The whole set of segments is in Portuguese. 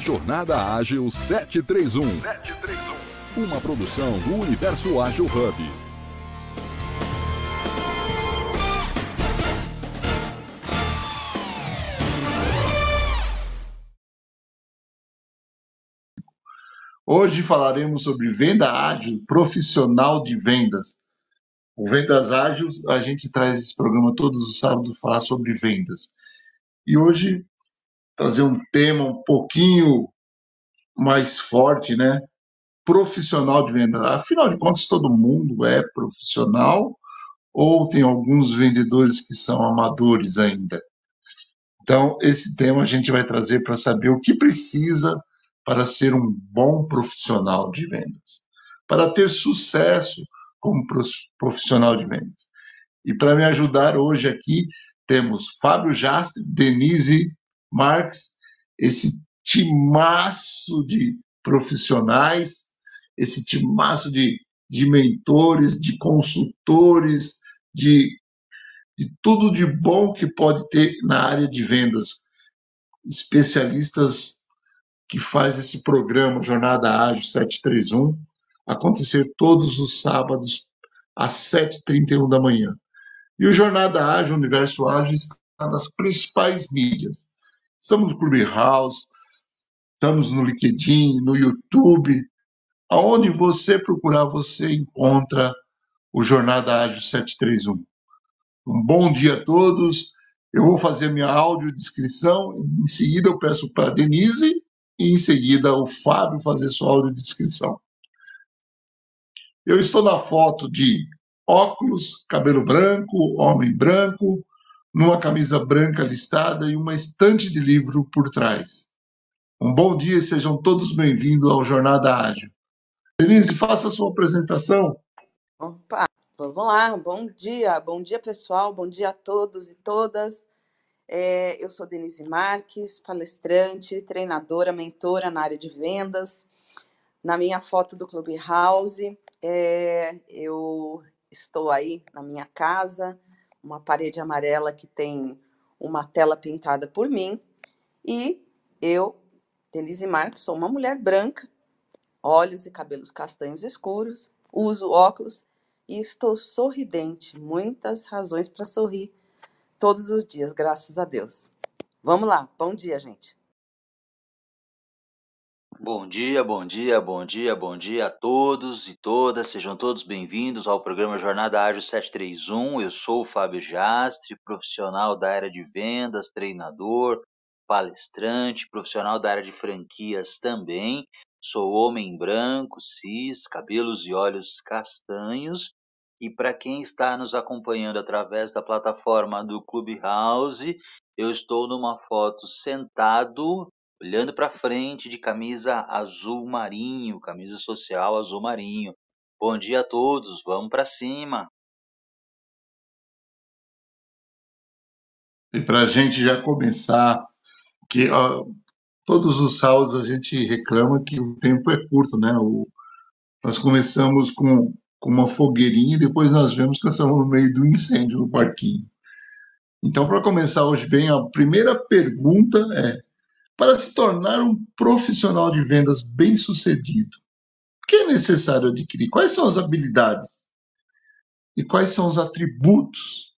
Jornada Ágil 731. 731. Uma produção do Universo Ágil Hub. Hoje falaremos sobre venda ágil profissional de vendas. O Vendas Ágeis, a gente traz esse programa todos os sábados falar sobre vendas. E hoje trazer um tema um pouquinho mais forte, né? Profissional de venda. Afinal de contas, todo mundo é profissional ou tem alguns vendedores que são amadores ainda? Então, esse tema a gente vai trazer para saber o que precisa para ser um bom profissional de vendas, para ter sucesso como profissional de vendas. E para me ajudar hoje aqui, temos Fábio Jastre, Denise Marques, esse timaço de profissionais, esse timaço de, de mentores, de consultores, de, de tudo de bom que pode ter na área de vendas. Especialistas que faz esse programa Jornada Ágil 731 acontecer todos os sábados às 7h31 da manhã. E o Jornada Ágil, Universo Ágil, está nas principais mídias. Estamos no Clubhouse, estamos no LinkedIn, no YouTube. Aonde você procurar, você encontra o Jornada Ágil 731. Um bom dia a todos. Eu vou fazer minha audiodescrição. Em seguida, eu peço para a Denise e em seguida o Fábio fazer sua audiodescrição. Eu estou na foto de óculos, cabelo branco, homem branco, numa camisa branca listada e uma estante de livro por trás. Um bom dia e sejam todos bem-vindos ao Jornada Ágil. Denise, faça a sua apresentação. Opa, vamos lá. Bom dia, bom dia pessoal, bom dia a todos e todas. É, eu sou Denise Marques, palestrante, treinadora, mentora na área de vendas. Na minha foto do Clubhouse, é, eu estou aí na minha casa, uma parede amarela que tem uma tela pintada por mim. E eu, Denise Marques, sou uma mulher branca, olhos e cabelos castanhos escuros, uso óculos e estou sorridente. Muitas razões para sorrir todos os dias, graças a Deus. Vamos lá, bom dia, gente. Bom dia, bom dia, bom dia, bom dia a todos e todas. Sejam todos bem-vindos ao programa Jornada Ágil 731. Eu sou o Fábio Jastre, profissional da área de vendas, treinador, palestrante, profissional da área de franquias também. Sou homem branco, cis, cabelos e olhos castanhos e para quem está nos acompanhando através da plataforma do Clubhouse, eu estou numa foto sentado, olhando para frente, de camisa azul marinho, camisa social azul marinho. Bom dia a todos, vamos para cima. E para a gente já começar, que ó, todos os sábados a gente reclama que o tempo é curto, né? O, nós começamos com com uma fogueirinha e depois nós vemos que nós estamos no meio do incêndio no parquinho. Então, para começar hoje bem, a primeira pergunta é: para se tornar um profissional de vendas bem-sucedido, o que é necessário adquirir? Quais são as habilidades? E quais são os atributos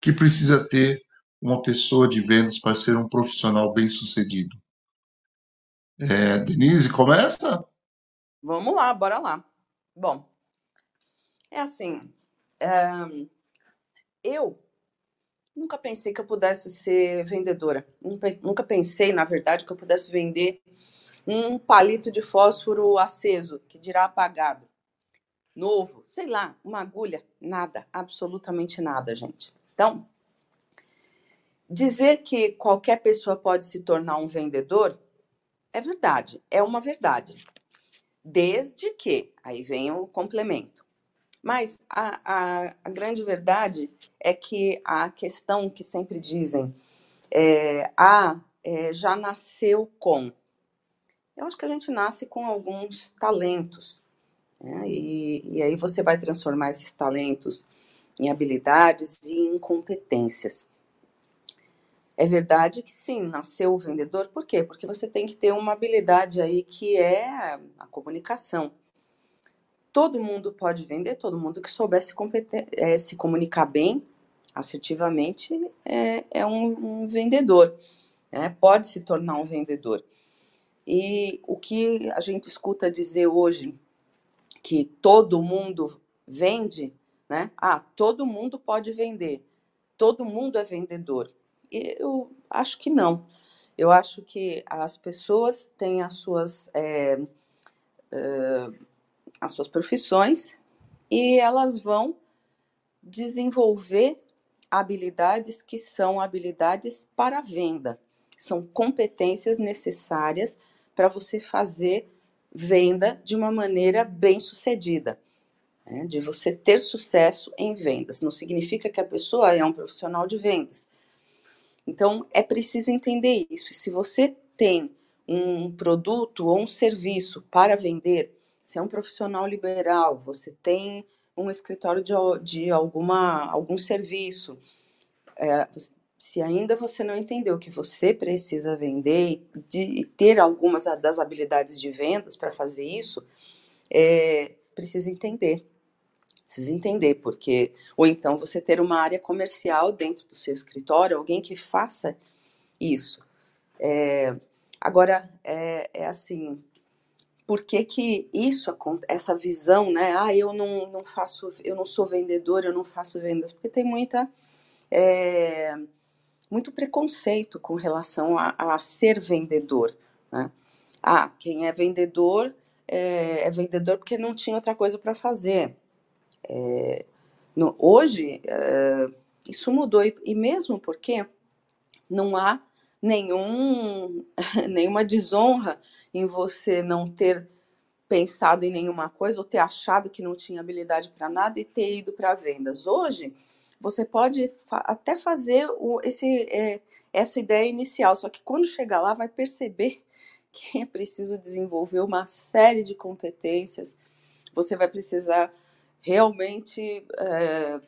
que precisa ter uma pessoa de vendas para ser um profissional bem-sucedido? É, Denise, começa? Vamos lá, bora lá. Bom, é assim, eh, eu nunca pensei que eu pudesse ser vendedora. Nunca pensei, na verdade, que eu pudesse vender um palito de fósforo aceso, que dirá apagado, novo, sei lá, uma agulha, nada, absolutamente nada, gente. Então, dizer que qualquer pessoa pode se tornar um vendedor é verdade, é uma verdade. Desde que, aí vem o complemento, mas a, a, a grande verdade é que a questão que sempre dizem é, ah, é, já nasceu com. Eu acho que a gente nasce com alguns talentos. Né? E, e aí você vai transformar esses talentos em habilidades e em competências. É verdade que sim, nasceu o vendedor, por quê? Porque você tem que ter uma habilidade aí que é a comunicação. Todo mundo pode vender, todo mundo que souber se, é, se comunicar bem, assertivamente, é, é um, um vendedor, né? pode se tornar um vendedor. E o que a gente escuta dizer hoje, que todo mundo vende, né? Ah, todo mundo pode vender, todo mundo é vendedor. Eu acho que não. Eu acho que as pessoas têm as suas, é, as suas profissões e elas vão desenvolver habilidades que são habilidades para venda. São competências necessárias para você fazer venda de uma maneira bem sucedida, né? de você ter sucesso em vendas. Não significa que a pessoa é um profissional de vendas. Então, é preciso entender isso. E se você tem um produto ou um serviço para vender, se é um profissional liberal, você tem um escritório de, de alguma, algum serviço, é, se ainda você não entendeu que você precisa vender e ter algumas das habilidades de vendas para fazer isso, é, precisa entender. Precisa entender, porque. Ou então você ter uma área comercial dentro do seu escritório, alguém que faça isso. É, agora, é, é assim, por que, que isso essa visão, né? Ah, eu não, não faço, eu não sou vendedor, eu não faço vendas, porque tem muita é, muito preconceito com relação a, a ser vendedor. Né? Ah, quem é vendedor é, é, vendedor porque não tinha outra coisa para fazer. É, no, hoje, é, isso mudou, e, e, mesmo porque não há nenhum, nenhuma desonra em você não ter pensado em nenhuma coisa ou ter achado que não tinha habilidade para nada e ter ido para vendas. Hoje, você pode fa até fazer o, esse, é, essa ideia inicial, só que quando chegar lá vai perceber que é preciso desenvolver uma série de competências, você vai precisar realmente é,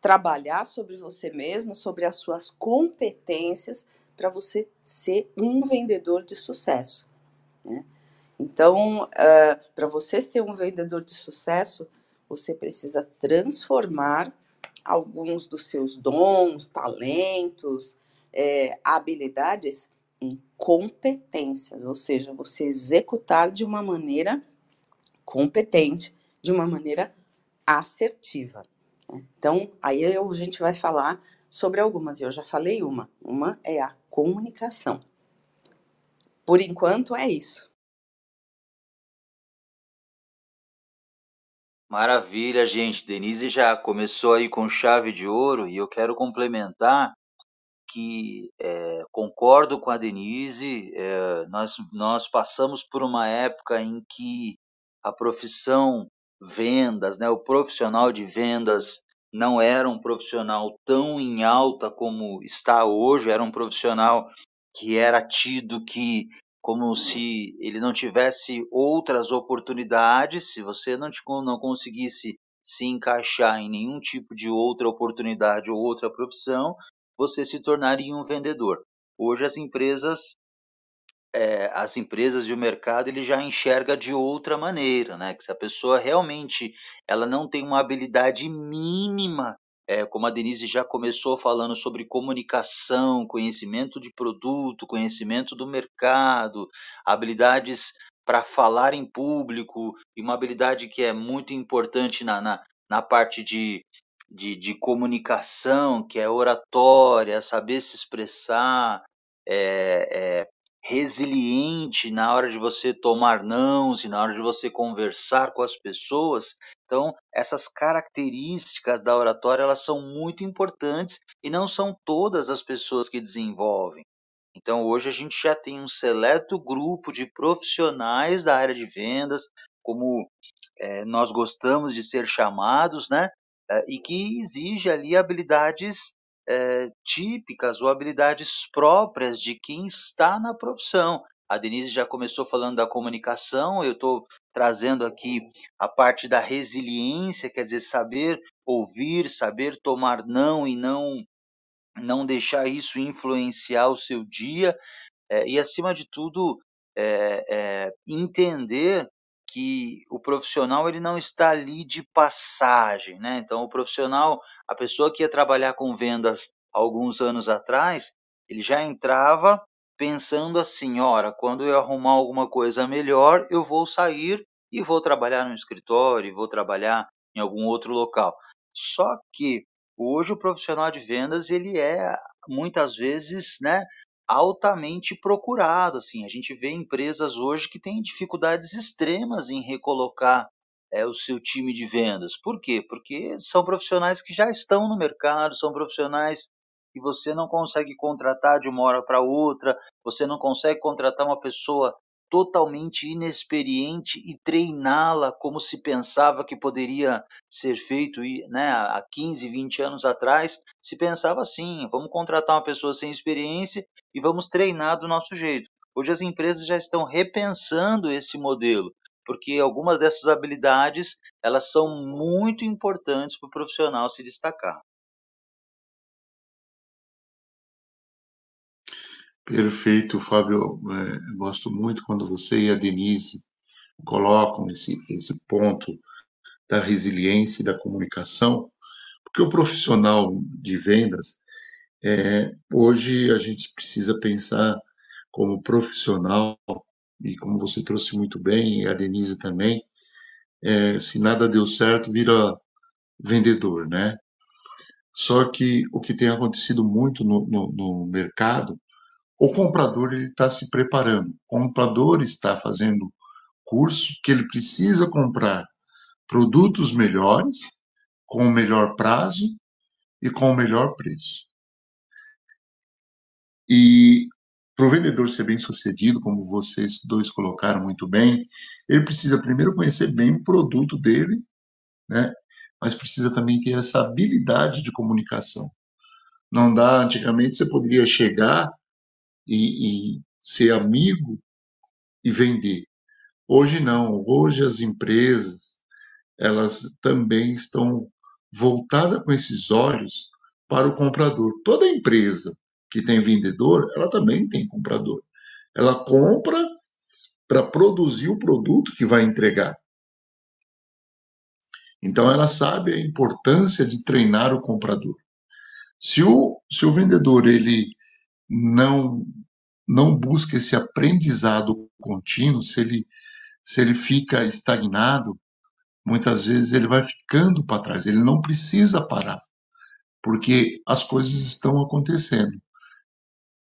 trabalhar sobre você mesmo, sobre as suas competências, para você ser um vendedor de sucesso. Né? Então, uh, é, para você ser um vendedor de sucesso, você precisa transformar alguns dos seus dons, talentos, é, habilidades em competências, ou seja, você executar de uma maneira competente, de uma maneira assertiva. Então, aí a gente vai falar sobre algumas, eu já falei uma. Uma é a comunicação. Por enquanto é isso. Maravilha, gente. Denise já começou aí com chave de ouro e eu quero complementar que é, concordo com a Denise. É, nós, nós passamos por uma época em que a profissão vendas, né, o profissional de vendas não era um profissional tão em alta como está hoje, era um profissional que era tido que como se ele não tivesse outras oportunidades, se você não, não conseguisse se encaixar em nenhum tipo de outra oportunidade ou outra profissão, você se tornaria um vendedor. Hoje as empresas é, as empresas e o mercado ele já enxerga de outra maneira, né? Que se a pessoa realmente ela não tem uma habilidade mínima é, como a Denise já começou falando sobre comunicação, conhecimento de produto, conhecimento do mercado, habilidades para falar em público, e uma habilidade que é muito importante na, na, na parte de, de, de comunicação, que é oratória, saber se expressar, é, é, resiliente na hora de você tomar nãos e na hora de você conversar com as pessoas. Então, essas características da oratória, elas são muito importantes e não são todas as pessoas que desenvolvem. Então, hoje a gente já tem um seleto grupo de profissionais da área de vendas, como é, nós gostamos de ser chamados, né? É, e que exige ali habilidades é, típicas ou habilidades próprias de quem está na profissão. A Denise já começou falando da comunicação, eu estou trazendo aqui a parte da resiliência, quer dizer, saber ouvir, saber tomar não e não não deixar isso influenciar o seu dia é, e, acima de tudo, é, é, entender que o profissional ele não está ali de passagem, né? Então, o profissional, a pessoa que ia trabalhar com vendas alguns anos atrás, ele já entrava pensando assim, ora, quando eu arrumar alguma coisa melhor, eu vou sair e vou trabalhar no escritório, vou trabalhar em algum outro local. Só que hoje o profissional de vendas ele é muitas vezes, né, altamente procurado, assim, a gente vê empresas hoje que têm dificuldades extremas em recolocar é, o seu time de vendas. Por quê? Porque são profissionais que já estão no mercado, são profissionais que você não consegue contratar de uma hora para outra, você não consegue contratar uma pessoa totalmente inexperiente e treiná-la como se pensava que poderia ser feito né, há 15, 20 anos atrás, se pensava assim, vamos contratar uma pessoa sem experiência e vamos treinar do nosso jeito. Hoje as empresas já estão repensando esse modelo, porque algumas dessas habilidades, elas são muito importantes para o profissional se destacar. Perfeito, Fábio. É, gosto muito quando você e a Denise colocam esse, esse ponto da resiliência e da comunicação, porque o profissional de vendas, é, hoje a gente precisa pensar como profissional, e como você trouxe muito bem, e a Denise também, é, se nada deu certo, vira vendedor, né? Só que o que tem acontecido muito no, no, no mercado o comprador está se preparando. O comprador está fazendo curso que ele precisa comprar produtos melhores, com o melhor prazo e com o melhor preço. E para o vendedor ser bem sucedido, como vocês dois colocaram muito bem, ele precisa primeiro conhecer bem o produto dele, né? mas precisa também ter essa habilidade de comunicação. Não dá, antigamente você poderia chegar e, e ser amigo e vender. Hoje não, hoje as empresas elas também estão voltadas com esses olhos para o comprador. Toda empresa que tem vendedor, ela também tem comprador. Ela compra para produzir o produto que vai entregar. Então ela sabe a importância de treinar o comprador. Se o, se o vendedor ele não não busca esse aprendizado contínuo, se ele se ele fica estagnado, muitas vezes ele vai ficando para trás, ele não precisa parar, porque as coisas estão acontecendo.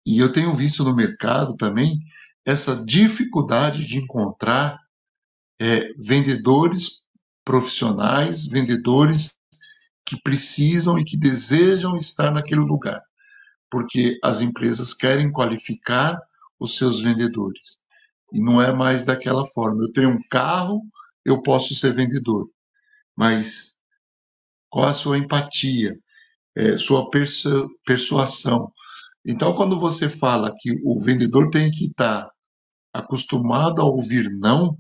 E eu tenho visto no mercado também essa dificuldade de encontrar é, vendedores profissionais, vendedores que precisam e que desejam estar naquele lugar porque as empresas querem qualificar os seus vendedores. E não é mais daquela forma. Eu tenho um carro, eu posso ser vendedor. Mas qual a sua empatia, é, sua persu persuasão? Então, quando você fala que o vendedor tem que estar acostumado a ouvir não,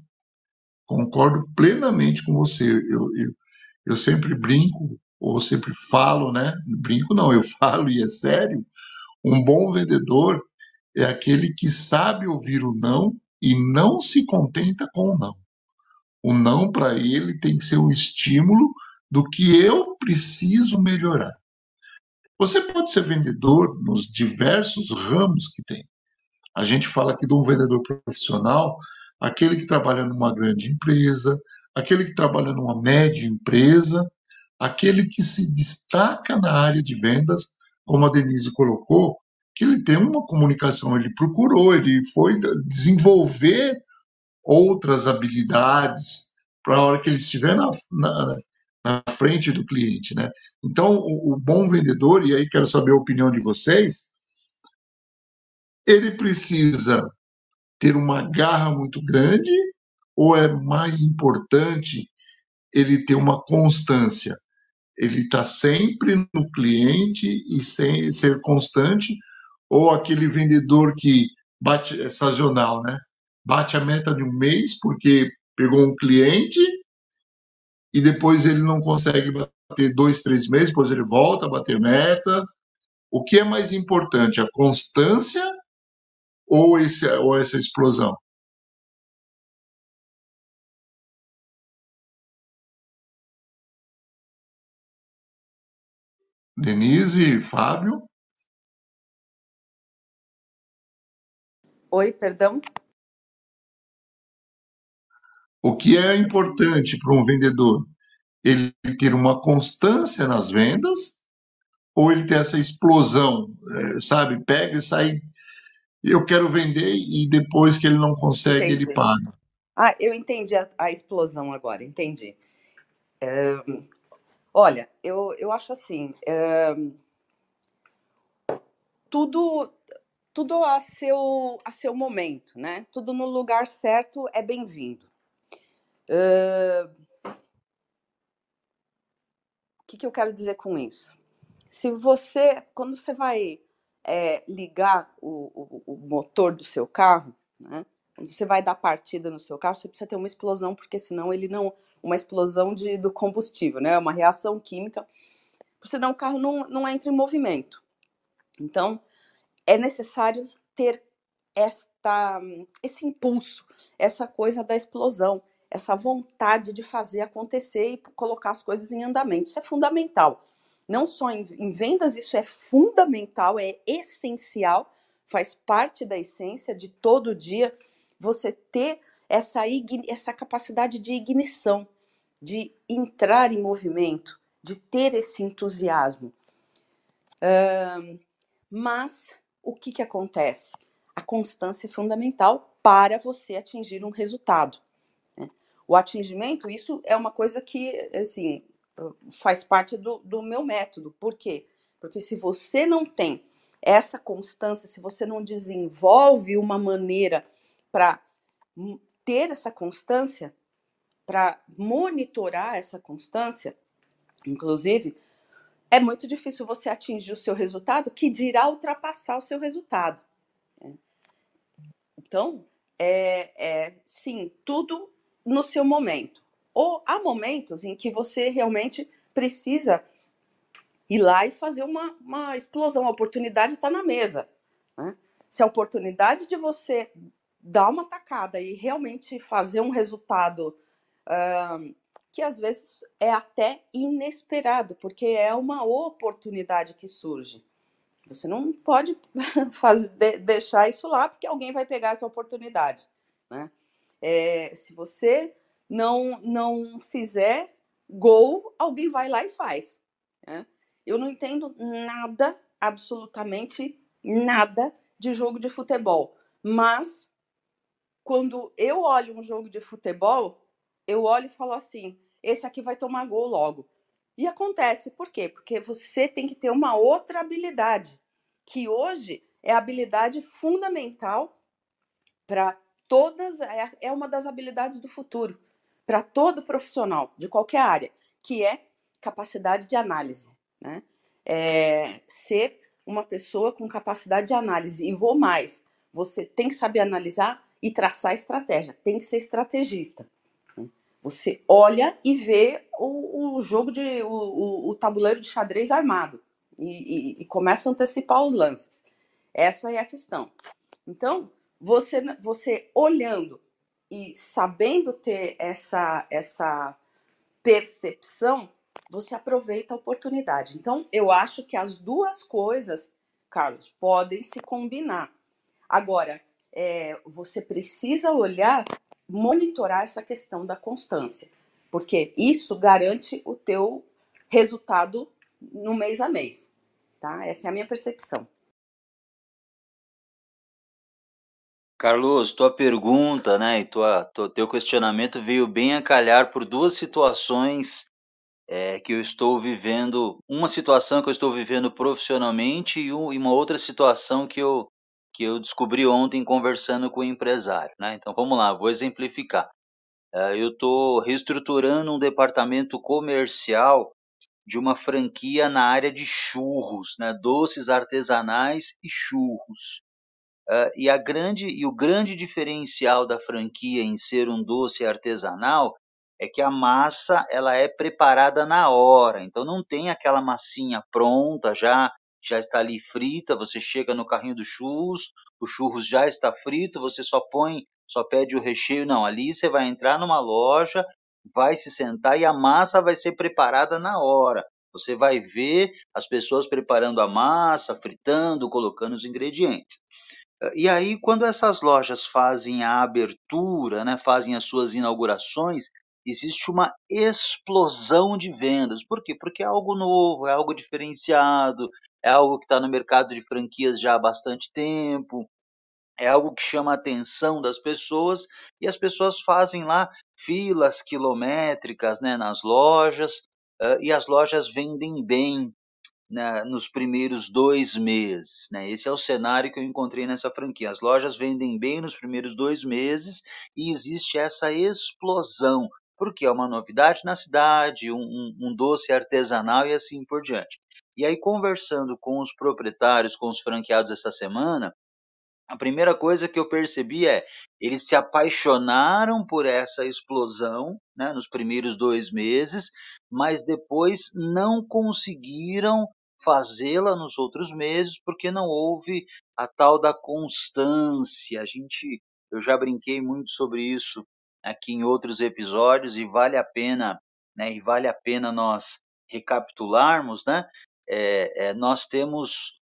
concordo plenamente com você. Eu, eu, eu sempre brinco, ou sempre falo, né? Brinco não, eu falo e é sério, um bom vendedor é aquele que sabe ouvir o não e não se contenta com o não. O não para ele tem que ser um estímulo do que eu preciso melhorar. Você pode ser vendedor nos diversos ramos que tem. A gente fala aqui de um vendedor profissional, aquele que trabalha numa grande empresa, aquele que trabalha numa média empresa, aquele que se destaca na área de vendas como a Denise colocou, que ele tem uma comunicação, ele procurou, ele foi desenvolver outras habilidades para a hora que ele estiver na, na, na, frente do cliente, né? Então, o, o bom vendedor, e aí quero saber a opinião de vocês, ele precisa ter uma garra muito grande ou é mais importante ele ter uma constância? Ele está sempre no cliente e sem ser constante, ou aquele vendedor que bate é sazonal, né? Bate a meta de um mês porque pegou um cliente e depois ele não consegue bater dois, três meses, depois ele volta a bater meta. O que é mais importante, a constância ou, esse, ou essa explosão? Denise, Fábio? Oi, perdão? O que é importante para um vendedor? Ele ter uma constância nas vendas ou ele ter essa explosão, é, sabe? Pega e sai. Eu quero vender e depois que ele não consegue, Entendi. ele para. Ah, eu entendi a, a explosão agora, entendi. É, olha, eu, eu acho assim, é, tudo tudo a seu, a seu momento, né? Tudo no lugar certo é bem-vindo. Uh, o que, que eu quero dizer com isso? Se você, quando você vai é, ligar o, o, o, motor do seu carro, né? Quando você vai dar partida no seu carro, você precisa ter uma explosão, porque senão ele não. Uma explosão de, do combustível, né? Uma reação química, senão o carro não, não entra em movimento. Então, é necessário ter esta, esse impulso, essa coisa da explosão, essa vontade de fazer acontecer e colocar as coisas em andamento. Isso é fundamental. Não só em, em vendas, isso é fundamental, é essencial, faz parte da essência de todo dia você ter essa, essa capacidade de ignição, de entrar em movimento, de ter esse entusiasmo. Uh, mas o que, que acontece? A constância é fundamental para você atingir um resultado. Né? O atingimento, isso é uma coisa que, assim, faz parte do, do meu método. Por quê? Porque se você não tem essa constância, se você não desenvolve uma maneira para ter essa constância, para monitorar essa constância, inclusive, é muito difícil você atingir o seu resultado, que dirá ultrapassar o seu resultado. Né? Então, é, é, sim, tudo no seu momento. Ou há momentos em que você realmente precisa ir lá e fazer uma, uma explosão. A oportunidade está na mesa. Né? Se a oportunidade de você dar uma tacada e realmente fazer um resultado uh, que às vezes é até inesperado, porque é uma oportunidade que surge. Você não pode fazer, de, deixar isso lá, porque alguém vai pegar essa oportunidade. Né? É, se você não, não fizer gol, alguém vai lá e faz. Né? Eu não entendo nada, absolutamente nada, de jogo de futebol. Mas, quando eu olho um jogo de futebol, eu olho e falo assim: esse aqui vai tomar gol logo. E acontece, por quê? Porque você tem que ter uma outra habilidade, que hoje é a habilidade fundamental para todas, é, é uma das habilidades do futuro, para todo profissional de qualquer área, que é capacidade de análise. Né? É ser uma pessoa com capacidade de análise. E vou mais, você tem que saber analisar e traçar estratégia, tem que ser estrategista. Você olha e vê o, o jogo de. O, o, o, tabuleiro de xadrez armado e, e, e, começa a antecipar os lances. Essa é a questão. Então, você, você olhando e sabendo ter essa, essa percepção, você aproveita a oportunidade. Então, eu acho que as duas coisas, Carlos, podem se combinar. Agora, é, você precisa olhar monitorar essa questão da constância, porque isso garante o teu resultado no mês a mês, tá? Essa é a minha percepção. Carlos, tua pergunta, né, e tua, tua, teu questionamento veio bem a calhar por duas situações é, que eu estou vivendo, uma situação que eu estou vivendo profissionalmente e, um, e uma outra situação que eu que eu descobri ontem conversando com o empresário, né? Então vamos lá, vou exemplificar. Uh, eu estou reestruturando um departamento comercial de uma franquia na área de churros, né? Doces artesanais e churros. Uh, e a grande e o grande diferencial da franquia em ser um doce artesanal é que a massa ela é preparada na hora, então não tem aquela massinha pronta já já está ali frita, você chega no carrinho do churros, o churros já está frito, você só põe, só pede o recheio, não, ali você vai entrar numa loja, vai se sentar e a massa vai ser preparada na hora. Você vai ver as pessoas preparando a massa, fritando, colocando os ingredientes. E aí, quando essas lojas fazem a abertura, né, fazem as suas inaugurações, existe uma explosão de vendas. Por quê? Porque é algo novo, é algo diferenciado, é algo que está no mercado de franquias já há bastante tempo, é algo que chama a atenção das pessoas e as pessoas fazem lá filas quilométricas né, nas lojas uh, e as lojas vendem bem né, nos primeiros dois meses. Né? Esse é o cenário que eu encontrei nessa franquia. As lojas vendem bem nos primeiros dois meses e existe essa explosão porque é uma novidade na cidade, um, um, um doce artesanal e assim por diante. E aí, conversando com os proprietários, com os franqueados essa semana, a primeira coisa que eu percebi é eles se apaixonaram por essa explosão né, nos primeiros dois meses, mas depois não conseguiram fazê-la nos outros meses porque não houve a tal da constância. A gente, eu já brinquei muito sobre isso aqui em outros episódios e vale a pena, né, e vale a pena nós recapitularmos, né? É, é, nós temos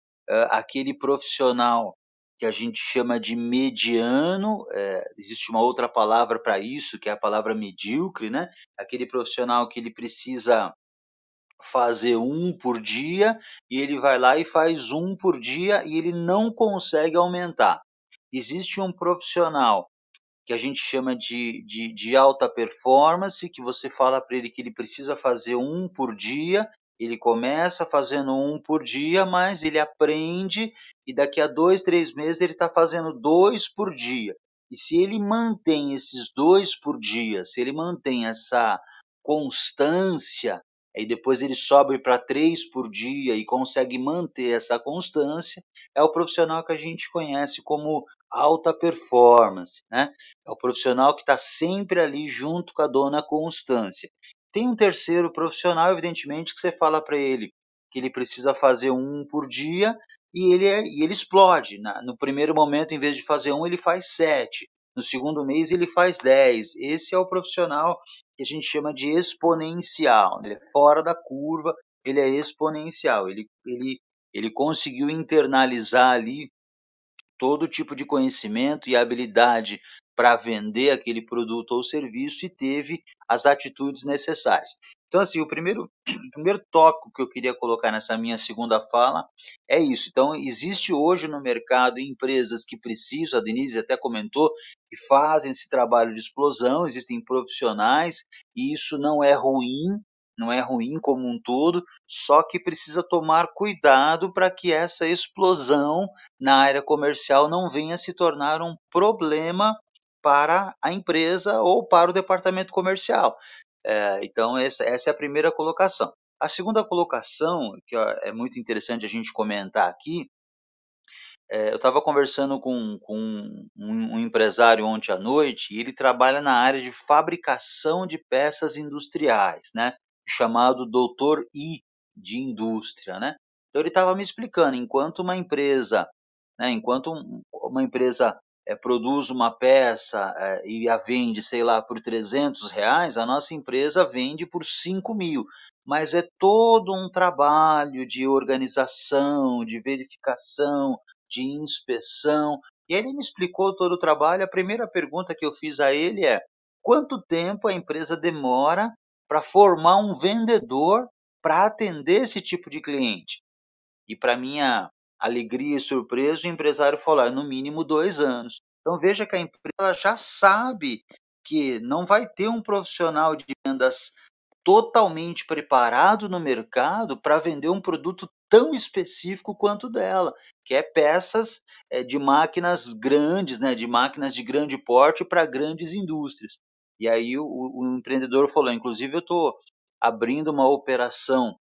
aquele profissional que a gente chama de mediano, é, existe uma outra palavra para isso, que é a palavra medíocre, né? Aquele profissional que ele precisa fazer um por dia e ele vai lá e faz um por dia e ele não consegue aumentar. Existe um profissional que a gente chama de, de, de alta performance, que você fala para ele que ele precisa fazer um por dia, ele começa fazendo um por dia, mas ele aprende e daqui a dois, três meses ele está fazendo dois por dia. E se ele mantém esses dois por dia, se ele mantém essa constância, aí depois ele sobe para três por dia e consegue manter essa constância, é o profissional que a gente conhece como alta performance, né? É o profissional que está sempre ali junto com a dona Constância. Tem um terceiro profissional, evidentemente, que você fala para ele que ele precisa fazer um por dia e ele, é, e ele explode. No primeiro momento, em vez de fazer um, ele faz sete. No segundo mês, ele faz dez. Esse é o profissional que a gente chama de exponencial. Ele é fora da curva, ele é exponencial. Ele, ele, ele conseguiu internalizar ali todo tipo de conhecimento e habilidade para vender aquele produto ou serviço e teve as atitudes necessárias. Então, assim, o primeiro, o primeiro tópico que eu queria colocar nessa minha segunda fala é isso. Então, existe hoje no mercado empresas que precisam, a Denise até comentou, que fazem esse trabalho de explosão, existem profissionais, e isso não é ruim, não é ruim como um todo, só que precisa tomar cuidado para que essa explosão na área comercial não venha se tornar um problema para a empresa ou para o departamento comercial. É, então, essa, essa é a primeira colocação. A segunda colocação, que ó, é muito interessante a gente comentar aqui, é, eu estava conversando com, com um, um, empresário ontem à noite e ele trabalha na área de fabricação de peças industriais, né? chamado Doutor I de indústria, né? Então ele estava me explicando, enquanto uma empresa, né, enquanto uma empresa é, produz uma peça é, e a vende, sei lá, por 300 reais, a nossa empresa vende por 5 mil. Mas é todo um trabalho de organização, de verificação, de inspeção. E ele me explicou todo o trabalho. A primeira pergunta que eu fiz a ele é: quanto tempo a empresa demora para formar um vendedor para atender esse tipo de cliente. E para minha alegria e surpresa, o empresário falou: no mínimo dois anos. Então veja que a empresa já sabe que não vai ter um profissional de vendas totalmente preparado no mercado para vender um produto tão específico quanto dela, que é peças é, de máquinas grandes, né, de máquinas de grande porte para grandes indústrias. E aí o, o empreendedor falou, inclusive eu estou abrindo uma operação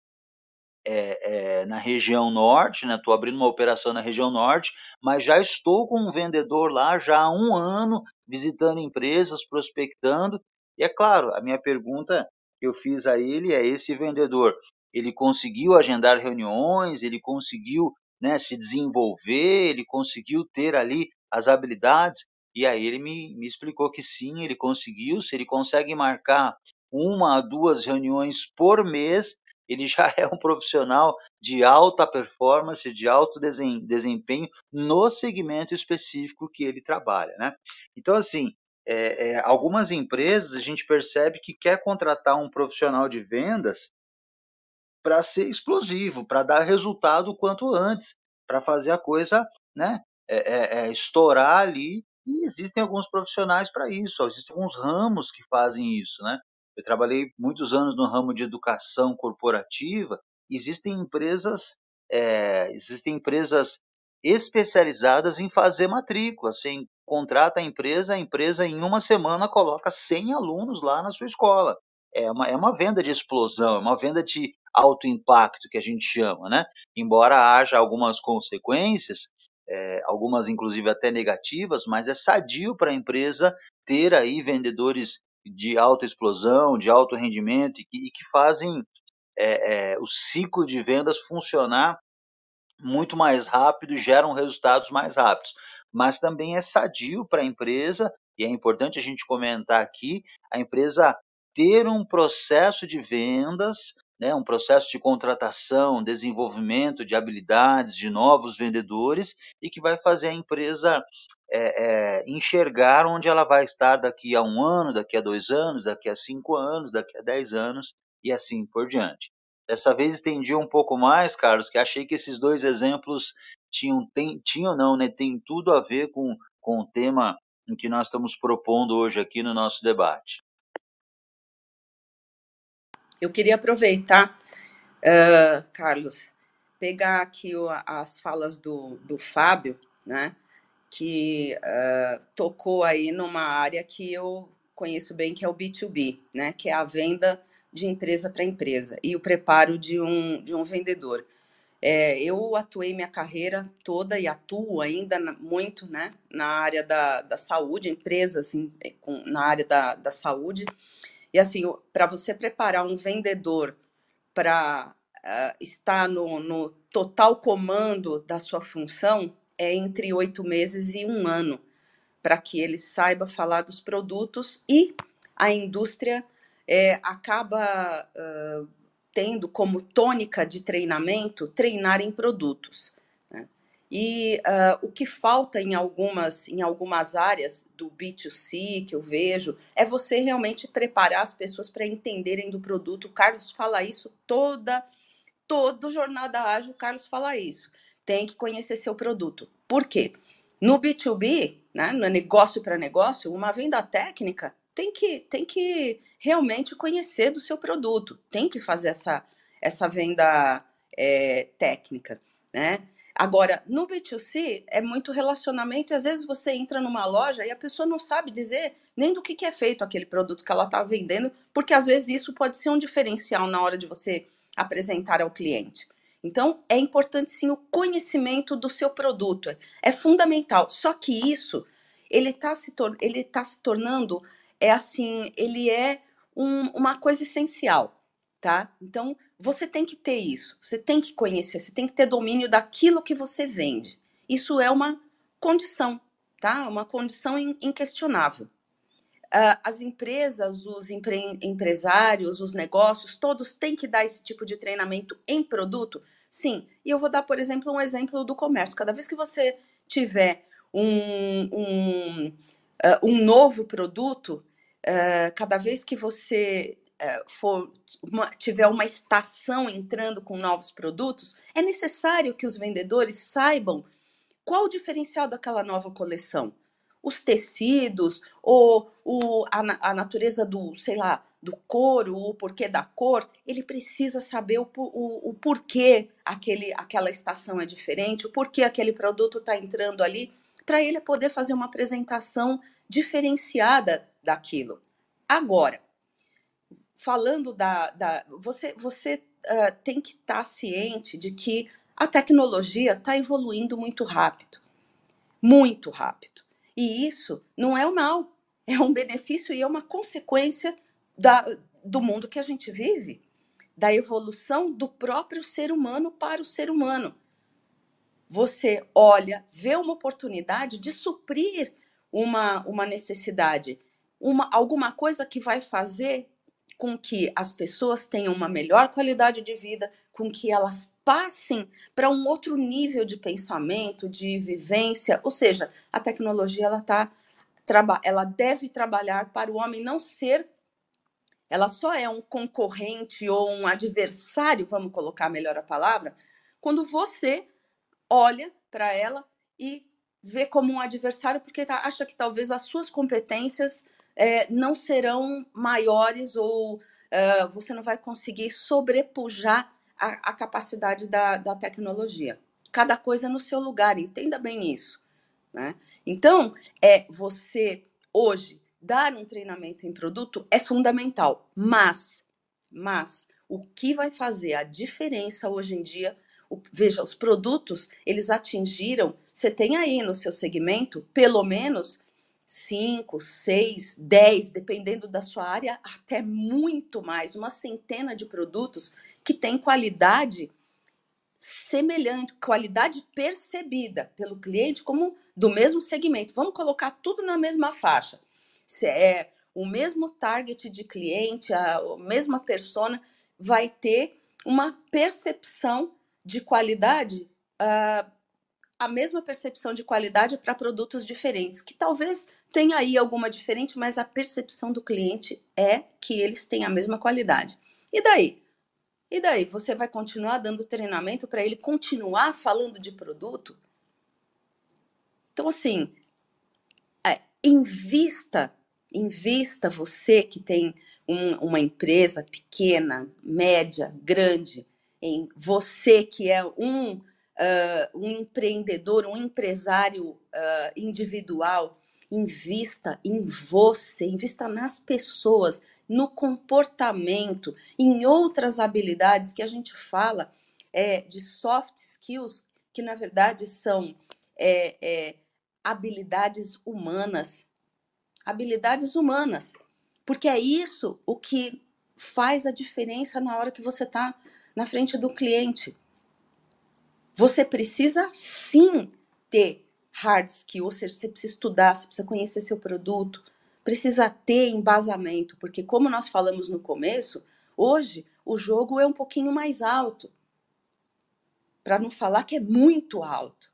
é, é, na região norte, né? Estou abrindo uma operação na região norte, mas já estou com um vendedor lá já há um ano visitando empresas, prospectando. E é claro, a minha pergunta que eu fiz a ele é: esse vendedor, ele conseguiu agendar reuniões, ele conseguiu né, se desenvolver, ele conseguiu ter ali as habilidades. E aí ele me, me explicou que sim, ele conseguiu. Se ele consegue marcar uma a duas reuniões por mês, ele já é um profissional de alta performance, de alto desempenho no segmento específico que ele trabalha, né? Então, assim, é, é, algumas empresas a gente percebe que quer contratar um profissional de vendas para ser explosivo, para dar resultado o quanto antes, para fazer a coisa, né, é, é, é, estourar ali. E existem alguns profissionais para isso, existem alguns ramos que fazem isso, né? Eu trabalhei muitos anos no ramo de educação corporativa. Existem empresas, é, existem empresas especializadas em fazer matrícula. Você contrata a empresa, a empresa em uma semana coloca 100 alunos lá na sua escola. É uma, é uma venda de explosão, é uma venda de alto impacto que a gente chama, né? Embora haja algumas consequências, é, algumas inclusive até negativas, mas é sadio para a empresa ter aí vendedores de alta explosão, de alto rendimento e que, e que fazem é, é, o ciclo de vendas funcionar muito mais rápido, geram resultados mais rápidos. Mas também é sadio para a empresa, e é importante a gente comentar aqui, a empresa ter um processo de vendas, né, um processo de contratação, desenvolvimento de habilidades de novos vendedores e que vai fazer a empresa é, é, enxergar onde ela vai estar daqui a um ano, daqui a dois anos, daqui a cinco anos, daqui a dez anos e assim por diante. Dessa vez estendi um pouco mais, Carlos, que achei que esses dois exemplos tinham, tem, tinham não, né, tem tudo a ver com, com o tema em que nós estamos propondo hoje aqui no nosso debate. Eu queria aproveitar, uh, Carlos, pegar aqui o, as falas do, do Fábio, né, que uh, tocou aí numa área que eu conheço bem, que é o B2B, né, que é a venda de empresa para empresa e o preparo de um, de um vendedor. É, eu atuei minha carreira toda e atuo ainda muito né, na área da, da saúde, empresa assim, com, na área da, da saúde, e assim, para você preparar um vendedor para uh, estar no, no total comando da sua função, é entre oito meses e um ano, para que ele saiba falar dos produtos e a indústria é, acaba uh, tendo como tônica de treinamento treinar em produtos. E uh, o que falta em algumas, em algumas áreas do B2C que eu vejo é você realmente preparar as pessoas para entenderem do produto. O Carlos fala isso toda, todo jornada ágil, o Carlos fala isso. Tem que conhecer seu produto. Por quê? No B2B, né, no negócio para negócio, uma venda técnica tem que, tem que realmente conhecer do seu produto, tem que fazer essa, essa venda é, técnica, né? Agora, no B2C é muito relacionamento e às vezes você entra numa loja e a pessoa não sabe dizer nem do que, que é feito aquele produto que ela está vendendo, porque às vezes isso pode ser um diferencial na hora de você apresentar ao cliente. Então, é importante sim o conhecimento do seu produto, é fundamental. Só que isso, ele está se, ele tá se tornando, é assim, ele é um, uma coisa essencial tá? Então, você tem que ter isso, você tem que conhecer, você tem que ter domínio daquilo que você vende. Isso é uma condição, tá? Uma condição inquestionável. Uh, as empresas, os empre empresários, os negócios, todos têm que dar esse tipo de treinamento em produto? Sim. E eu vou dar, por exemplo, um exemplo do comércio. Cada vez que você tiver um, um, uh, um novo produto, uh, cada vez que você eh, for uma, tiver uma estação entrando com novos produtos, é necessário que os vendedores saibam qual o diferencial daquela nova coleção. Os tecidos, ou o, a, a natureza do, sei lá, do couro, o porquê da cor, ele precisa saber o, o, o porquê aquele, aquela estação é diferente, o porquê aquele produto está entrando ali, para ele poder fazer uma apresentação diferenciada daquilo. Agora, falando da. da você você uh, tem que estar tá ciente de que a tecnologia está evoluindo muito rápido. Muito rápido. E isso não é o mal, é um benefício e é uma consequência da, do mundo que a gente vive. da evolução do próprio ser humano para o ser humano. Você olha, vê uma oportunidade de suprir uma, uma necessidade, uma, alguma coisa que vai fazer com que as pessoas tenham uma melhor qualidade de vida, com que elas passem para um outro nível de pensamento, de vivência, ou seja, a tecnologia ela tá ela deve trabalhar para o homem não ser ela só é um concorrente ou um adversário, vamos colocar melhor a palavra, quando você olha para ela e vê como um adversário porque tá, acha que talvez as suas competências é, não serão maiores ou uh, você não vai conseguir sobrepujar a, a capacidade da, da tecnologia. Cada coisa no seu lugar, entenda bem isso. Né? Então, é você hoje dar um treinamento em produto é fundamental, mas, mas o que vai fazer a diferença hoje em dia o, veja, os produtos, eles atingiram, você tem aí no seu segmento, pelo menos 5, 6, 10, dependendo da sua área, até muito mais, uma centena de produtos que tem qualidade semelhante, qualidade percebida pelo cliente como do mesmo segmento. Vamos colocar tudo na mesma faixa. Se é o mesmo target de cliente, a, mesma persona vai ter uma percepção de qualidade, uh, a mesma percepção de qualidade para produtos diferentes, que talvez tenha aí alguma diferente, mas a percepção do cliente é que eles têm a mesma qualidade. E daí? E daí? Você vai continuar dando treinamento para ele continuar falando de produto? Então, assim, é, invista, invista você que tem um, uma empresa pequena, média, grande, em você que é um, uh, um empreendedor, um empresário uh, individual, invista em você, invista nas pessoas, no comportamento, em outras habilidades que a gente fala é, de soft skills, que na verdade são é, é, habilidades humanas. Habilidades humanas. Porque é isso o que faz a diferença na hora que você está na frente do cliente. Você precisa sim ter hard skill, ou seja, você precisa estudar, você precisa conhecer seu produto, precisa ter embasamento, porque como nós falamos no começo, hoje o jogo é um pouquinho mais alto. Para não falar que é muito alto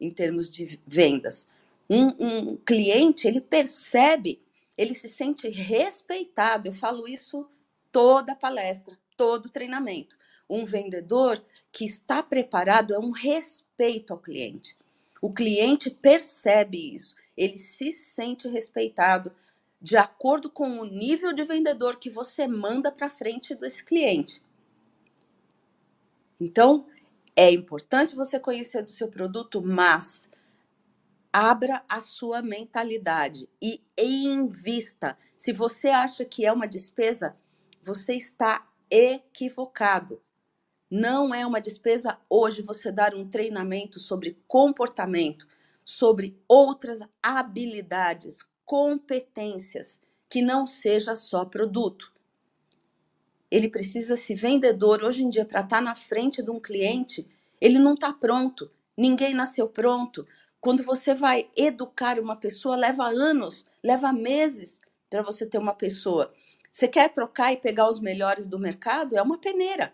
em termos de vendas. Um, um cliente, ele percebe, ele se sente respeitado. Eu falo isso toda palestra todo treinamento. Um vendedor que está preparado é um respeito ao cliente. O cliente percebe isso, ele se sente respeitado de acordo com o nível de vendedor que você manda para frente desse cliente. Então, é importante você conhecer do seu produto, mas abra a sua mentalidade e invista. Se você acha que é uma despesa, você está equivocado. Não é uma despesa hoje você dar um treinamento sobre comportamento, sobre outras habilidades, competências, que não seja só produto. Ele precisa se vendedor hoje em dia para estar tá na frente de um cliente, ele não está pronto. Ninguém nasceu pronto. Quando você vai educar uma pessoa, leva anos, leva meses para você ter uma pessoa. Você quer trocar e pegar os melhores do mercado? É uma peneira.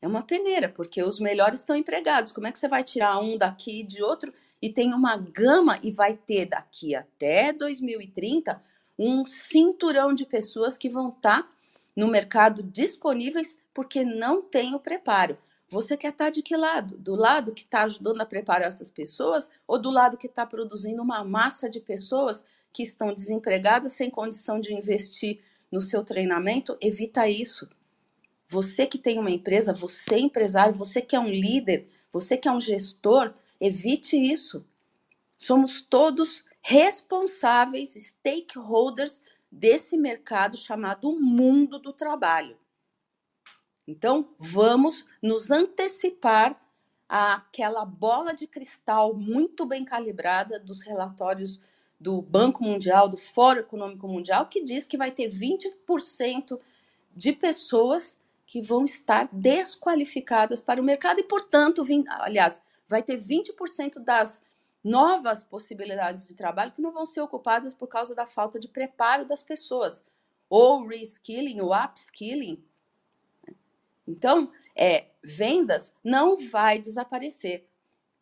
É uma peneira, porque os melhores estão empregados. Como é que você vai tirar um daqui e de outro e tem uma gama e vai ter daqui até 2030 um cinturão de pessoas que vão estar tá no mercado disponíveis porque não tem o preparo. Você quer estar tá de que lado? Do lado que está ajudando a preparar essas pessoas ou do lado que está produzindo uma massa de pessoas que estão desempregadas sem condição de investir no seu treinamento, evita isso. Você que tem uma empresa, você é empresário, você que é um líder, você que é um gestor, evite isso. Somos todos responsáveis, stakeholders desse mercado chamado mundo do trabalho. Então, vamos nos antecipar àquela bola de cristal muito bem calibrada dos relatórios do Banco Mundial, do Fórum Econômico Mundial, que diz que vai ter 20% de pessoas que vão estar desqualificadas para o mercado e, portanto, vim, aliás, vai ter 20% das novas possibilidades de trabalho que não vão ser ocupadas por causa da falta de preparo das pessoas, ou reskilling, ou upskilling. Então, é, vendas não vai desaparecer.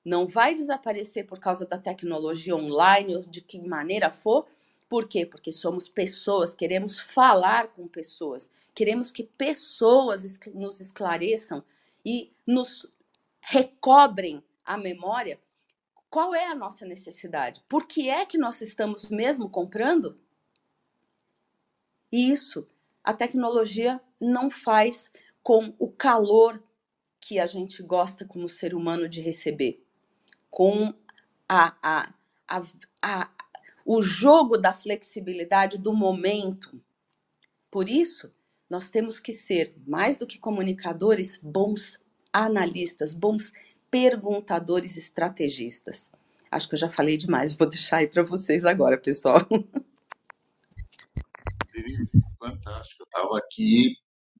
Não vai desaparecer por causa da tecnologia online ou de que maneira for. Por quê? Porque somos pessoas, queremos falar com pessoas, queremos que pessoas nos esclareçam e nos recobrem a memória qual é a nossa necessidade? Por que é que nós estamos mesmo comprando? E isso a tecnologia não faz com o calor que a gente gosta como ser humano de receber, com a, a, a, a, o jogo da flexibilidade do momento. Por isso, nós temos que ser, mais do que comunicadores, bons analistas, bons perguntadores estrategistas. Acho que eu já falei demais, vou deixar aí para vocês agora, pessoal. Fantástico, eu estava aqui,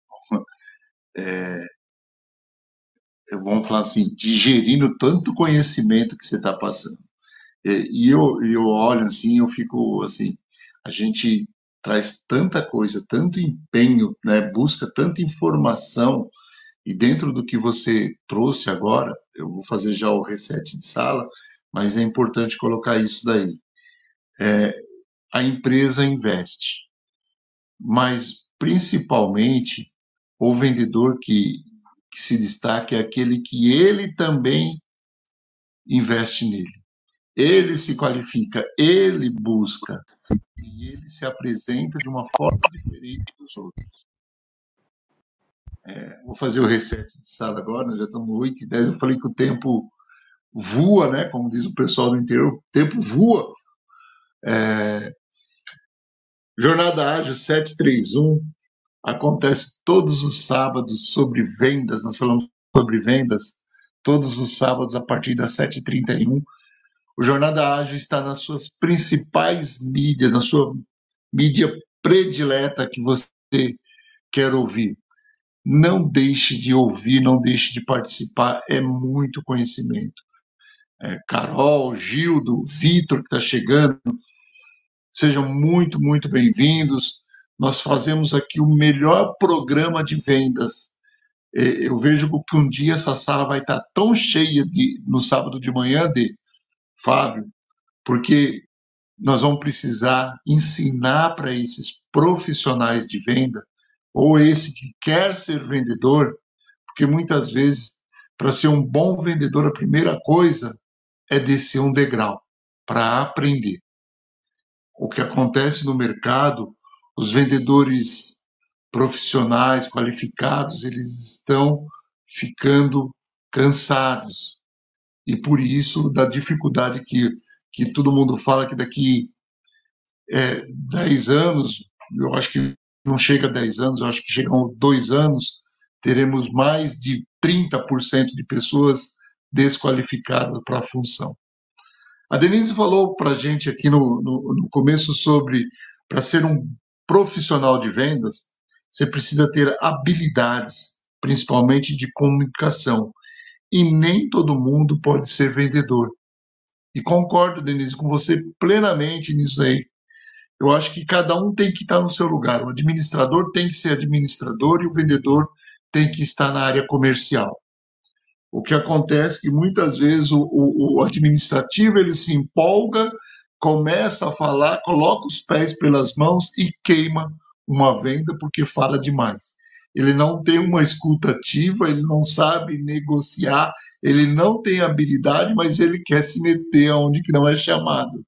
é, vamos falar assim, digerindo tanto conhecimento que você está passando. E eu, eu olho assim, eu fico assim, a gente traz tanta coisa, tanto empenho, né, busca tanta informação, e dentro do que você trouxe agora, eu vou fazer já o reset de sala, mas é importante colocar isso daí. É, a empresa investe, mas principalmente o vendedor que, que se destaca é aquele que ele também investe nele. Ele se qualifica, ele busca e ele se apresenta de uma forma diferente dos outros. É, vou fazer o reset de sala agora, já estamos 8 e 10. Eu falei que o tempo voa, né? Como diz o pessoal do interior, o tempo voa. É, Jornada Ágil 731 acontece todos os sábados sobre vendas. Nós falamos sobre vendas todos os sábados a partir das 7h31. O Jornada Ágil está nas suas principais mídias, na sua mídia predileta que você quer ouvir não deixe de ouvir, não deixe de participar, é muito conhecimento. É, Carol, Gildo, Vitor, que está chegando, sejam muito, muito bem-vindos. Nós fazemos aqui o melhor programa de vendas. É, eu vejo que um dia essa sala vai estar tão cheia de, no sábado de manhã de Fábio, porque nós vamos precisar ensinar para esses profissionais de venda ou esse que quer ser vendedor, porque muitas vezes, para ser um bom vendedor, a primeira coisa é descer um degrau para aprender. O que acontece no mercado, os vendedores profissionais qualificados, eles estão ficando cansados. E por isso, da dificuldade que, que todo mundo fala que daqui é, 10 anos, eu acho que não chega a 10 anos, eu acho que chegam dois anos, teremos mais de 30% de pessoas desqualificadas para a função. A Denise falou para a gente aqui no, no, no começo sobre, para ser um profissional de vendas, você precisa ter habilidades, principalmente de comunicação. E nem todo mundo pode ser vendedor. E concordo, Denise, com você plenamente nisso aí. Eu acho que cada um tem que estar no seu lugar. O administrador tem que ser administrador e o vendedor tem que estar na área comercial. O que acontece é que muitas vezes o, o, o administrativo ele se empolga, começa a falar, coloca os pés pelas mãos e queima uma venda porque fala demais. Ele não tem uma escutativa, ele não sabe negociar, ele não tem habilidade, mas ele quer se meter onde que não é chamado.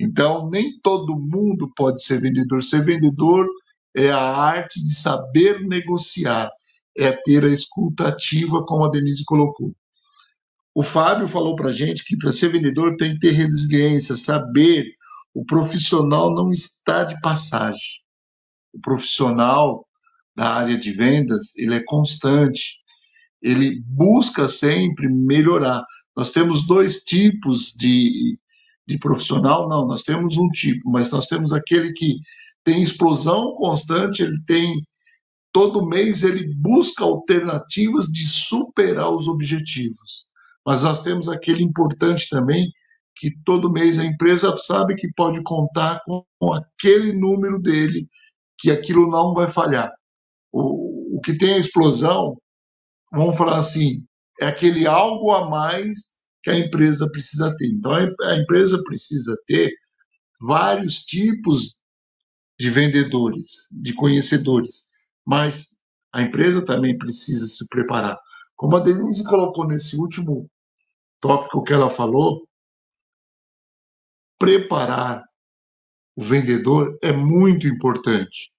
Então, nem todo mundo pode ser vendedor. Ser vendedor é a arte de saber negociar, é ter a escuta ativa, como a Denise colocou. O Fábio falou para gente que para ser vendedor tem que ter resiliência, saber. O profissional não está de passagem. O profissional da área de vendas, ele é constante. Ele busca sempre melhorar. Nós temos dois tipos de de profissional, não, nós temos um tipo, mas nós temos aquele que tem explosão constante, ele tem todo mês ele busca alternativas de superar os objetivos. Mas nós temos aquele importante também, que todo mês a empresa sabe que pode contar com, aquele número dele, que aquilo não vai falhar. O, o que tem a explosão, vamos falar assim, é aquele algo a mais que a empresa precisa ter. Então, a empresa precisa ter vários tipos de vendedores, de conhecedores, mas a empresa também precisa se preparar. Como a Denise colocou nesse último tópico que ela falou, preparar o vendedor é muito importante.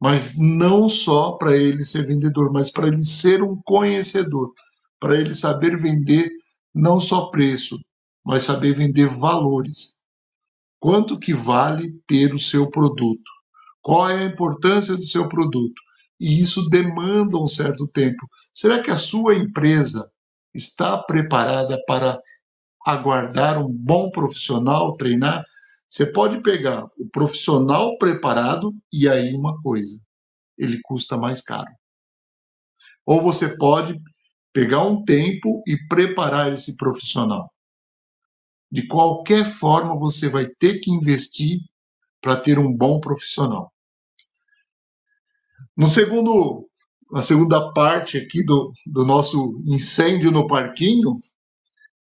Mas não só para ele ser vendedor, mas para ele ser um conhecedor, para ele saber vender não só preço, mas saber vender valores. Quanto que vale ter o seu produto? Qual é a importância do seu produto? E isso demanda um certo tempo. Será que a sua empresa está preparada para aguardar um bom profissional treinar? Você pode pegar o profissional preparado e aí uma coisa, ele custa mais caro. Ou você pode pegar um tempo e preparar esse profissional. De qualquer forma, você vai ter que investir para ter um bom profissional. No segundo, na segunda parte aqui do, do nosso incêndio no parquinho,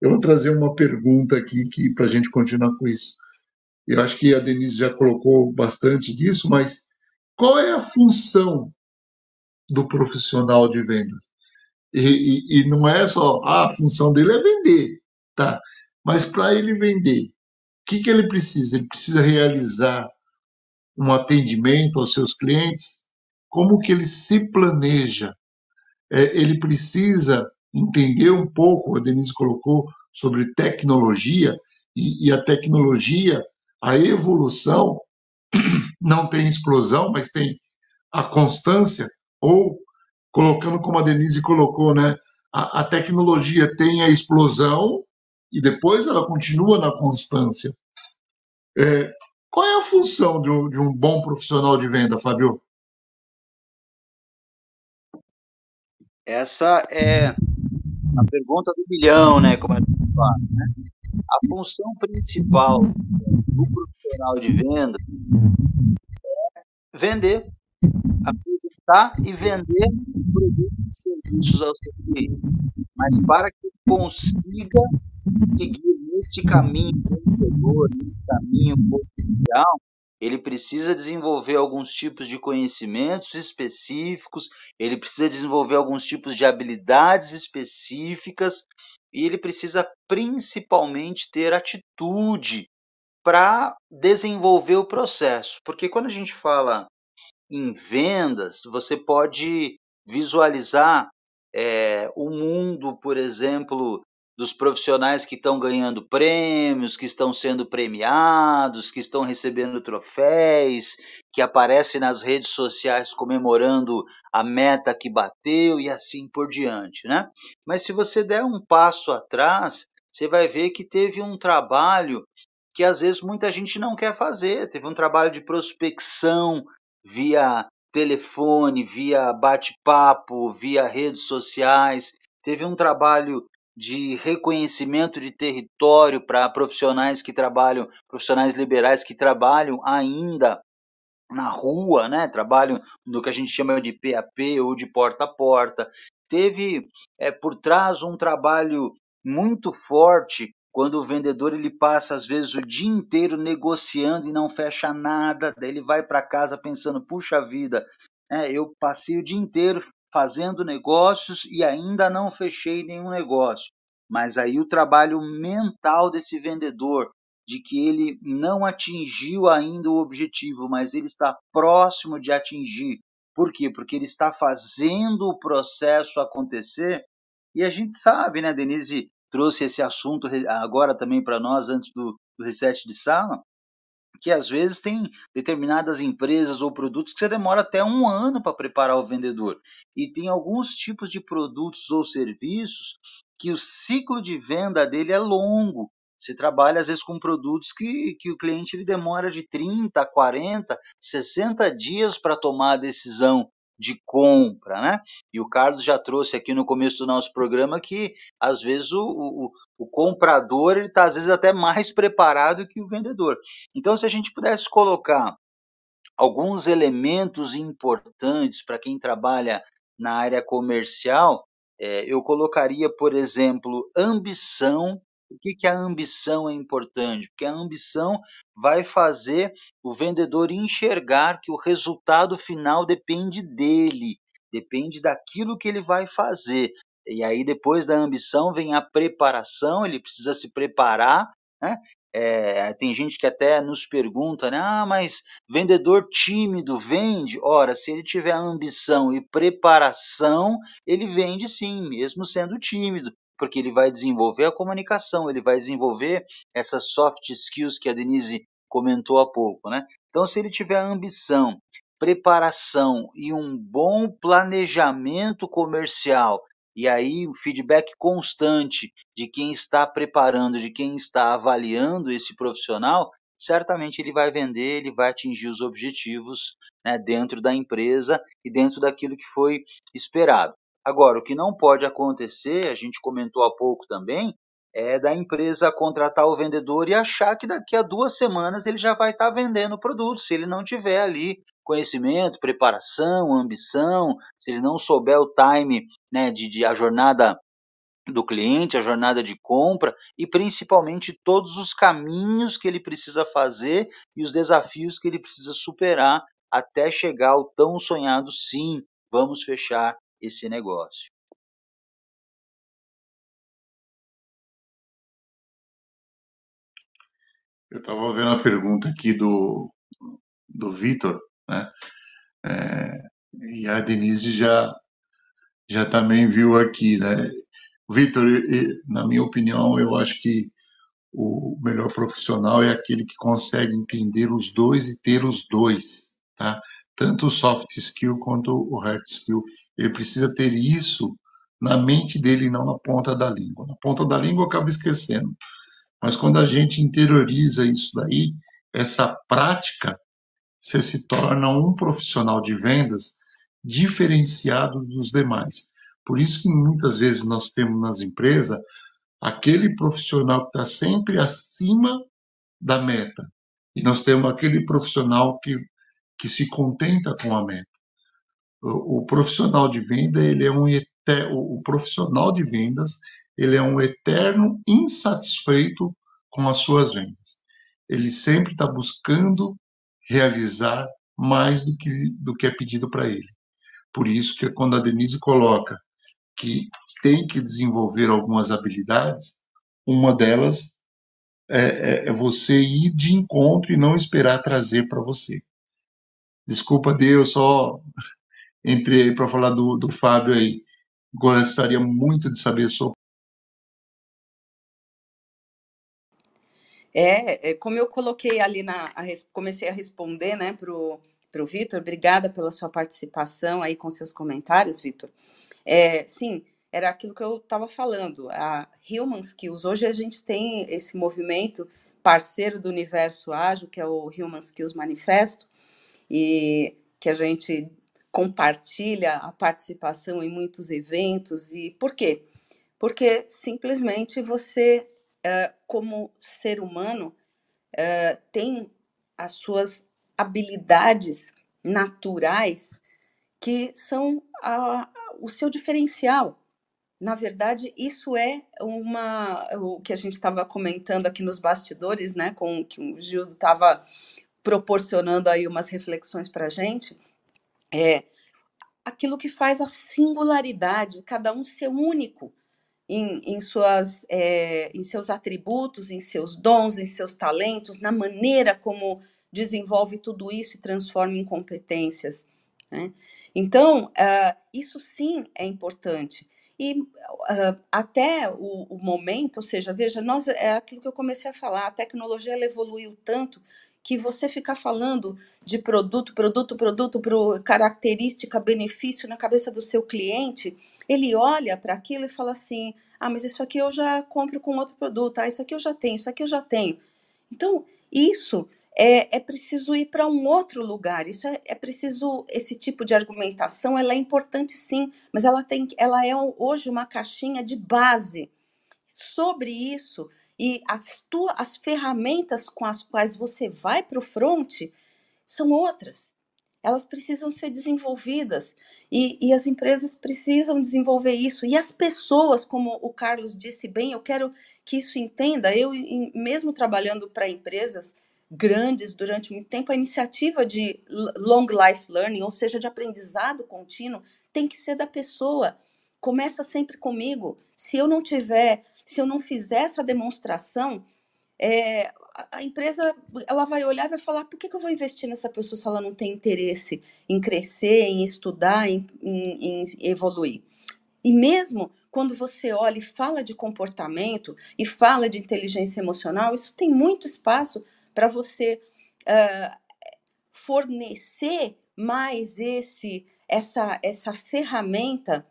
eu vou trazer uma pergunta aqui que para a gente continuar com isso. Eu acho que a Denise já colocou bastante disso, mas qual é a função do profissional de vendas? E, e, e não é só ah, a função dele é vender, tá? Mas para ele vender, o que, que ele precisa? Ele precisa realizar um atendimento aos seus clientes. Como que ele se planeja? É, ele precisa entender um pouco, a Denise colocou, sobre tecnologia, e, e a tecnologia, a evolução, não tem explosão, mas tem a constância, ou colocando como a Denise colocou, né? A, a tecnologia tem a explosão e depois ela continua na constância. É, qual é a função de um, de um bom profissional de venda, Fábio? Essa é a pergunta do bilhão, né? Como a gente fala, né? A função principal do profissional de vendas é vender apresentar e vender produtos e serviços aos seus clientes. Mas para que consiga seguir neste caminho vencedor, neste caminho potencial, ele precisa desenvolver alguns tipos de conhecimentos específicos, ele precisa desenvolver alguns tipos de habilidades específicas e ele precisa principalmente ter atitude para desenvolver o processo. Porque quando a gente fala em vendas, você pode visualizar é, o mundo, por exemplo, dos profissionais que estão ganhando prêmios, que estão sendo premiados, que estão recebendo troféus, que aparecem nas redes sociais comemorando a meta que bateu e assim por diante, né? Mas se você der um passo atrás, você vai ver que teve um trabalho que às vezes muita gente não quer fazer. Teve um trabalho de prospecção, via telefone, via bate-papo, via redes sociais. Teve um trabalho de reconhecimento de território para profissionais que trabalham, profissionais liberais que trabalham ainda na rua, né? Trabalham no que a gente chama de PAP ou de porta a porta. Teve é, por trás um trabalho muito forte quando o vendedor ele passa às vezes o dia inteiro negociando e não fecha nada, daí ele vai para casa pensando, puxa vida, é, eu passei o dia inteiro fazendo negócios e ainda não fechei nenhum negócio. Mas aí o trabalho mental desse vendedor, de que ele não atingiu ainda o objetivo, mas ele está próximo de atingir. Por quê? Porque ele está fazendo o processo acontecer. E a gente sabe, né, Denise, trouxe esse assunto agora também para nós, antes do, do reset de sala, que às vezes tem determinadas empresas ou produtos que você demora até um ano para preparar o vendedor. E tem alguns tipos de produtos ou serviços que o ciclo de venda dele é longo. Você trabalha às vezes com produtos que, que o cliente ele demora de 30, 40, 60 dias para tomar a decisão de compra, né? E o Carlos já trouxe aqui no começo do nosso programa que às vezes o, o, o comprador está às vezes até mais preparado que o vendedor. Então, se a gente pudesse colocar alguns elementos importantes para quem trabalha na área comercial, é, eu colocaria, por exemplo, ambição. Por que, que a ambição é importante? Porque a ambição vai fazer o vendedor enxergar que o resultado final depende dele, depende daquilo que ele vai fazer. E aí, depois da ambição, vem a preparação, ele precisa se preparar, né? É, tem gente que até nos pergunta, né? Ah, mas vendedor tímido vende? Ora, se ele tiver ambição e preparação, ele vende sim, mesmo sendo tímido, porque ele vai desenvolver a comunicação, ele vai desenvolver essas soft skills que a Denise comentou há pouco, né? Então, se ele tiver ambição, preparação e um bom planejamento comercial e aí o feedback constante de quem está preparando, de quem está avaliando esse profissional, certamente ele vai vender, ele vai atingir os objetivos né, dentro da empresa e dentro daquilo que foi esperado. Agora, o que não pode acontecer, a gente comentou há pouco também, é da empresa contratar o vendedor e achar que daqui a duas semanas ele já vai estar vendendo o produto, se ele não tiver ali conhecimento, preparação, ambição, se ele não souber o time né, de, de a jornada do cliente, a jornada de compra e principalmente todos os caminhos que ele precisa fazer e os desafios que ele precisa superar até chegar ao tão sonhado sim, vamos fechar esse negócio. Eu estava vendo a pergunta aqui do, do Vitor, né? É, e a Denise já, já também viu aqui, né? Vitor, na minha opinião, eu acho que o melhor profissional é aquele que consegue entender os dois e ter os dois, tá? Tanto o soft skill quanto o hard skill. Ele precisa ter isso na mente dele, não na ponta da língua. Na ponta da língua acaba esquecendo. Mas quando a gente interioriza isso daí, essa prática, você se torna um profissional de vendas diferenciado dos demais. Por isso que muitas vezes nós temos nas empresas aquele profissional que está sempre acima da meta. E nós temos aquele profissional que, que se contenta com a meta. O, o profissional de venda, ele é um o profissional de vendas, ele é um eterno insatisfeito com as suas vendas. Ele sempre está buscando realizar mais do que, do que é pedido para ele. Por isso que quando a Denise coloca que tem que desenvolver algumas habilidades, uma delas é, é, é você ir de encontro e não esperar trazer para você. Desculpa, Deus, só entrei para falar do, do Fábio aí. Gostaria muito de saber sobre É, é, como eu coloquei ali na. A, comecei a responder, né, para o Vitor, obrigada pela sua participação aí com seus comentários, Vitor. É, sim, era aquilo que eu estava falando, a Human Skills. Hoje a gente tem esse movimento parceiro do universo ágil, que é o Human Skills Manifesto, e que a gente compartilha a participação em muitos eventos. E por quê? Porque simplesmente você uh, como ser humano, uh, tem as suas habilidades naturais que são a, o seu diferencial. Na verdade, isso é uma o que a gente estava comentando aqui nos bastidores, né, com que o Gildo estava proporcionando aí umas reflexões para a gente, é aquilo que faz a singularidade, cada um ser único em, em, suas, é, em seus atributos, em seus dons, em seus talentos, na maneira como desenvolve tudo isso e transforma em competências. Né? Então, uh, isso sim é importante. E uh, até o, o, momento, ou seja, veja, nós é aquilo que eu comecei a falar, a tecnologia ela evoluiu tanto que você ficar falando de produto, produto, produto, pro, característica, benefício na cabeça do seu cliente, ele olha para aquilo e fala assim: ah, mas isso aqui eu já compro com outro produto, ah, isso aqui eu já tenho, isso aqui eu já tenho. Então, isso é, é preciso ir para um outro lugar. Isso é, é preciso esse tipo de argumentação, ela é importante sim, mas ela tem, ela é hoje uma caixinha de base sobre isso e as, tuas, as ferramentas com as quais você vai para o front são outras. Elas precisam ser desenvolvidas e, e, as empresas precisam desenvolver isso. E as pessoas, como o Carlos disse bem, eu quero que isso entenda. Eu, mesmo trabalhando para empresas grandes durante muito tempo, a iniciativa de long life learning, ou seja, de aprendizado contínuo, tem que ser da pessoa. Começa sempre comigo. Se eu não tiver se eu não fizer essa demonstração, é, a empresa ela vai olhar e vai falar: por que, que eu vou investir nessa pessoa se ela não tem interesse em crescer, em estudar, em, em, em evoluir? E mesmo quando você olha e fala de comportamento e fala de inteligência emocional, isso tem muito espaço para você uh, fornecer mais esse essa essa ferramenta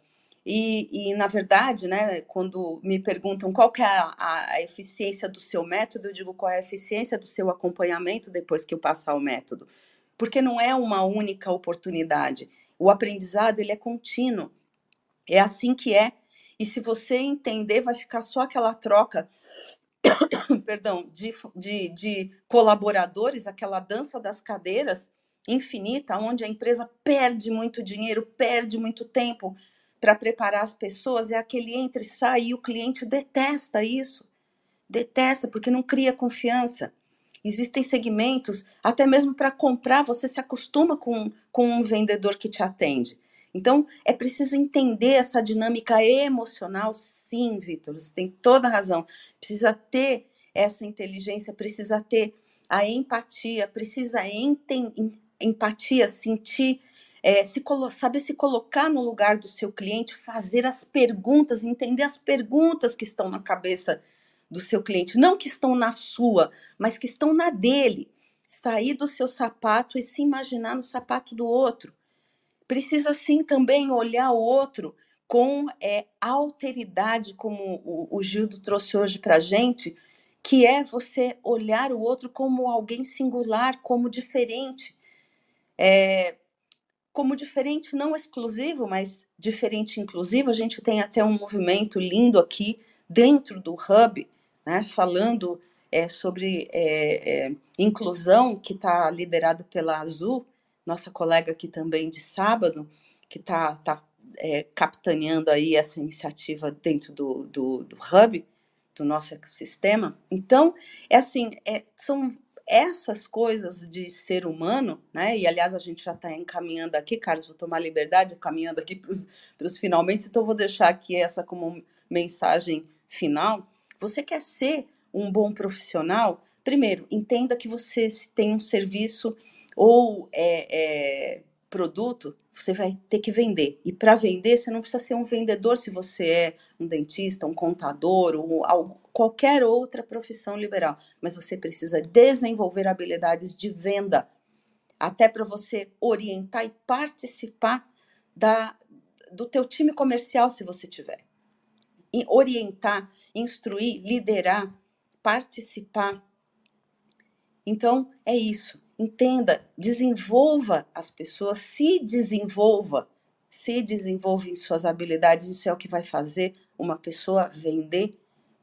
e, e, na verdade, né, quando me perguntam qual é a, a, eficiência do seu método, eu digo qual é a eficiência do seu acompanhamento depois que eu passar o método. Porque não é uma única oportunidade. O aprendizado ele é contínuo. É assim que é. E se você entender, vai ficar só aquela troca perdão, de, de, de colaboradores, aquela dança das cadeiras infinita, onde a empresa perde muito dinheiro, perde muito tempo, para preparar as pessoas é aquele entre e sai e o cliente detesta isso. Detesta porque não cria confiança. Existem segmentos, até mesmo para comprar, você se acostuma com, com um vendedor que te atende. Então, é preciso entender essa dinâmica emocional, sim, Vitor, você tem toda a razão. Precisa ter essa inteligência, precisa ter a empatia, precisa empatia, sentir é, se saber se colocar no lugar do seu cliente, fazer as perguntas, entender as perguntas que estão na cabeça do seu cliente, não que estão na sua, mas que estão na dele. Sair do seu sapato e se imaginar no sapato do outro. Precisa sim também olhar o outro com é, alteridade, como o, o Gildo trouxe hoje para a gente, que é você olhar o outro como alguém singular, como diferente. É, como diferente não exclusivo, mas diferente inclusivo. A gente tem até um movimento lindo aqui dentro do Hub, né, falando é, sobre é, é, inclusão, que está liderado pela Azul, nossa colega aqui também de sábado, que está tá, é, capitaneando aí essa iniciativa dentro do, do, do Hub, do nosso ecossistema. Então, é assim, é, são essas coisas de ser humano, né? E aliás, a gente já está encaminhando aqui, Carlos, vou tomar liberdade, caminhando aqui para os finalmente, então vou deixar aqui essa como mensagem final. Você quer ser um bom profissional? Primeiro, entenda que você tem um serviço ou é, é produto, você vai ter que vender. E para vender, você não precisa ser um vendedor se você é um dentista, um contador ou algo, qualquer outra profissão liberal. Mas você precisa desenvolver habilidades de venda, até para você orientar e participar da, do teu time comercial, se você tiver. E orientar, instruir, liderar, participar. Então, é isso entenda, desenvolva as pessoas, se desenvolva, se desenvolve em suas habilidades, isso é o que vai fazer uma pessoa vender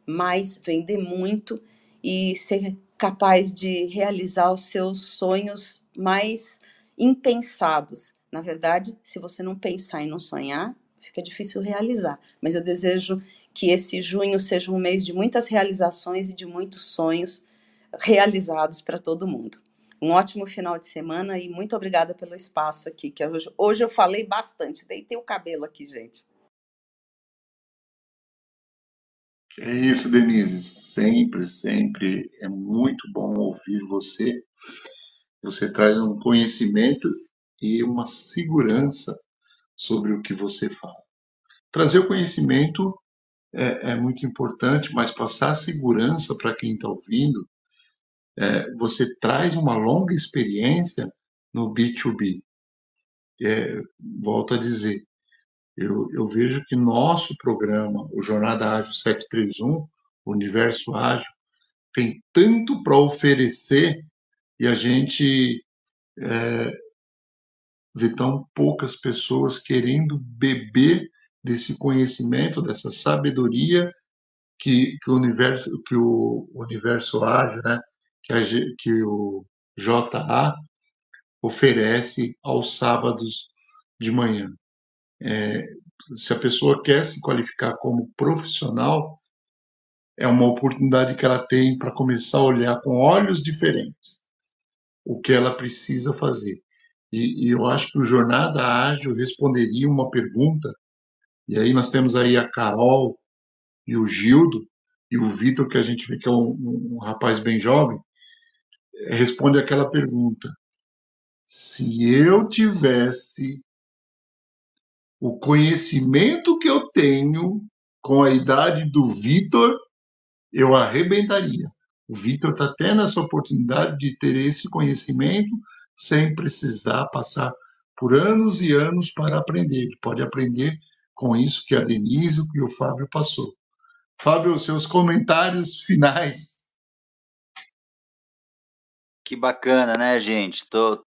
mais, vender muito e ser capaz de realizar os seus sonhos mais impensados. Na verdade, se você não pensar e não sonhar, fica difícil realizar. Mas eu desejo que esse junho seja um mês de muitas realizações e de muitos sonhos realizados para todo mundo. Um ótimo final de semana e muito obrigada pelo espaço aqui, que hoje, hoje eu falei bastante, deitei o cabelo aqui, gente. É isso, Denise. Sempre, sempre é muito bom ouvir você. Você traz um conhecimento e uma segurança sobre o que você fala. Trazer o conhecimento é, é muito importante, mas passar segurança para quem está ouvindo é, você traz uma longa experiência no B2B. É, volto a dizer, eu, eu, vejo que nosso programa, o Jornada Ágil 731, o Universo Ágil, tem tanto para oferecer e a gente é, vê tão poucas pessoas querendo beber desse conhecimento, dessa sabedoria que, que o universo que o universo ágil, né, que, a, que o JA oferece aos sábados de manhã. É, se a pessoa quer se qualificar como profissional, é uma oportunidade que ela tem para começar a olhar com olhos diferentes o que ela precisa fazer. E, e, eu acho que o Jornada Ágil responderia uma pergunta, e aí nós temos aí a Carol e o Gildo, e o Vitor, que a gente vê que é um, um, rapaz bem jovem, responde aquela pergunta: se eu tivesse o conhecimento que eu tenho com a idade do Vitor, eu arrebentaria. O Vitor está tendo essa oportunidade de ter esse conhecimento sem precisar passar por anos e anos para aprender. Ele pode aprender com isso que a Denise e o Fábio passou. Fábio, seus comentários finais. Que bacana, né, gente? Tô,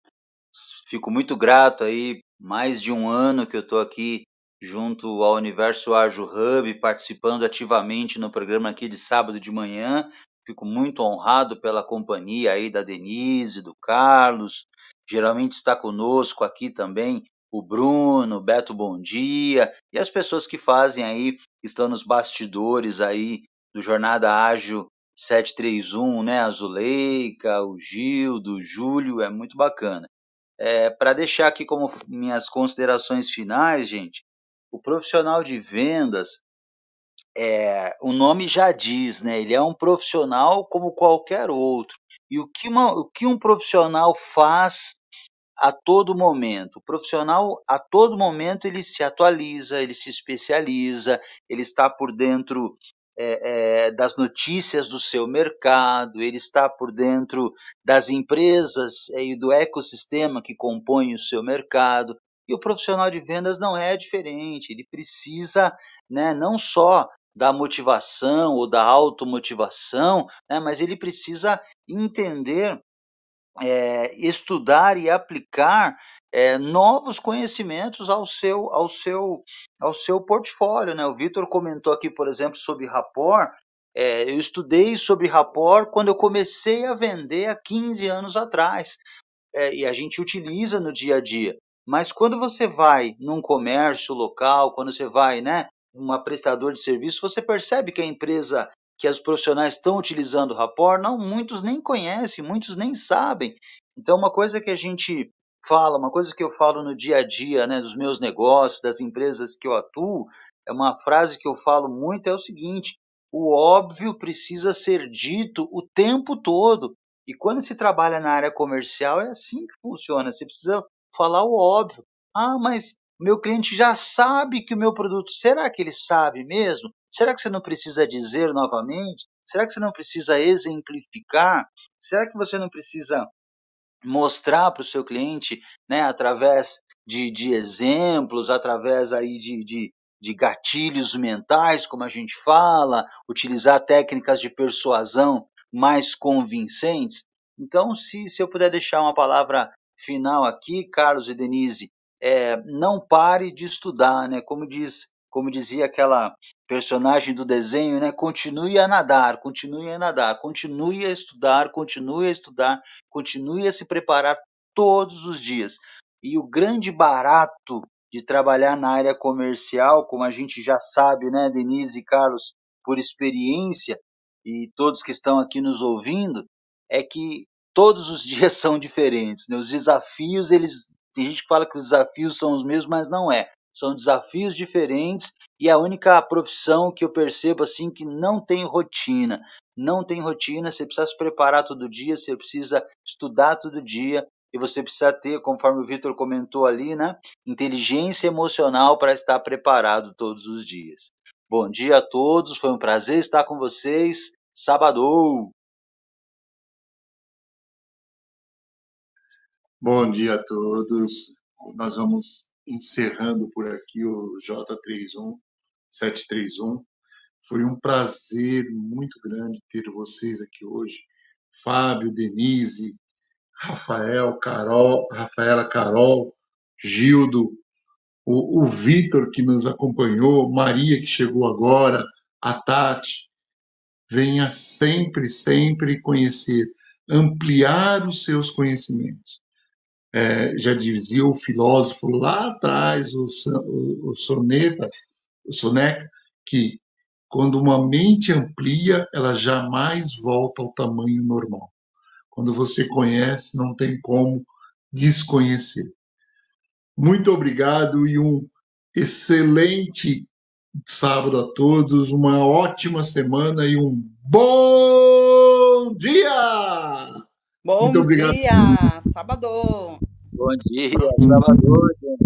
fico muito grato aí, mais de um ano que eu estou aqui junto ao Universo Ágil Hub, participando ativamente no programa aqui de sábado de manhã. Fico muito honrado pela companhia aí da Denise, do Carlos. Geralmente está conosco aqui também o Bruno, o Beto Bom Dia e as pessoas que fazem aí, estão nos bastidores aí do Jornada Ágil 731, né? A Zuleika, o Gildo, o Júlio, é muito bacana. É, Para deixar aqui como minhas considerações finais, gente, o profissional de vendas, é, o nome já diz, né? Ele é um profissional como qualquer outro. E o que, uma, o que um profissional faz a todo momento. O profissional, a todo momento, ele se atualiza, ele se especializa, ele está por dentro é, é, das notícias do seu mercado, ele está por dentro das empresas é, e do ecossistema que compõe o seu mercado. E o profissional de vendas não é diferente, ele precisa né, não só da motivação ou da automotivação, né, mas ele precisa entender é, estudar e aplicar é, novos conhecimentos ao seu, ao seu, ao seu portfólio. Né? O Vitor comentou aqui, por exemplo, sobre rapport. É, eu estudei sobre rapport quando eu comecei a vender há 15 anos atrás. e a gente utiliza no dia a dia. Mas quando você vai num comércio local, quando você vai, né, uma prestador de serviço, você percebe que a empresa que os profissionais estão utilizando o não, muitos nem conhecem, muitos nem sabem. Então, uma coisa que a gente fala, uma coisa que eu falo no dia a dia, né, dos meus negócios, das empresas que eu atuo, é uma frase que eu falo muito, é o seguinte, o óbvio precisa ser dito o tempo todo. E quando se trabalha na área comercial, é assim que funciona, você precisa falar o óbvio. Ah, mas meu cliente já sabe que o meu produto, será que ele sabe mesmo? Será que você não precisa dizer novamente? Será que você não precisa exemplificar? Será que você não precisa mostrar para o seu cliente, né, através de, de exemplos, através aí de, de, de gatilhos mentais, como a gente fala, utilizar técnicas de persuasão mais convincentes? Então, se, se eu puder deixar uma palavra final aqui, Carlos e Denise, é, não pare de estudar, né? Como diz, como dizia aquela personagem do desenho, né? Continue a nadar, continue a nadar, continue a estudar, continue a estudar, continue a se preparar todos os dias. E o grande barato de trabalhar na área comercial, como a gente já sabe, né, Denise e Carlos, por experiência, e todos que estão aqui nos ouvindo, é que todos os dias são diferentes, né? Os desafios, eles tem gente que fala que os desafios são os mesmos, mas não é. São desafios diferentes e a única profissão que eu percebo assim que não tem rotina. Não tem rotina, você precisa se preparar todo dia, você precisa estudar todo dia e você precisa ter, conforme o Vitor comentou ali, né, inteligência emocional para estar preparado todos os dias. Bom dia a todos, foi um prazer estar com vocês. Sábado! Bom dia a todos. Nós vamos encerrando por aqui o J31 731. Foi um prazer muito grande ter vocês aqui hoje. Fábio, Denise, Rafael, Carol, Rafaela, Carol, Gildo, o, o Vitor que nos acompanhou, Maria que chegou agora, a Tati. Venha sempre, sempre conhecer, ampliar os seus conhecimentos. É, já dizia o filósofo lá atrás, o, o, o Soneta, o Soneca, que quando uma mente amplia, ela jamais volta ao tamanho normal. Quando você conhece, não tem como desconhecer. Muito obrigado e um excelente sábado a todos, uma ótima semana e um bom dia! Bom Muito obrigado. dia, sábado! Bom dia, sábado!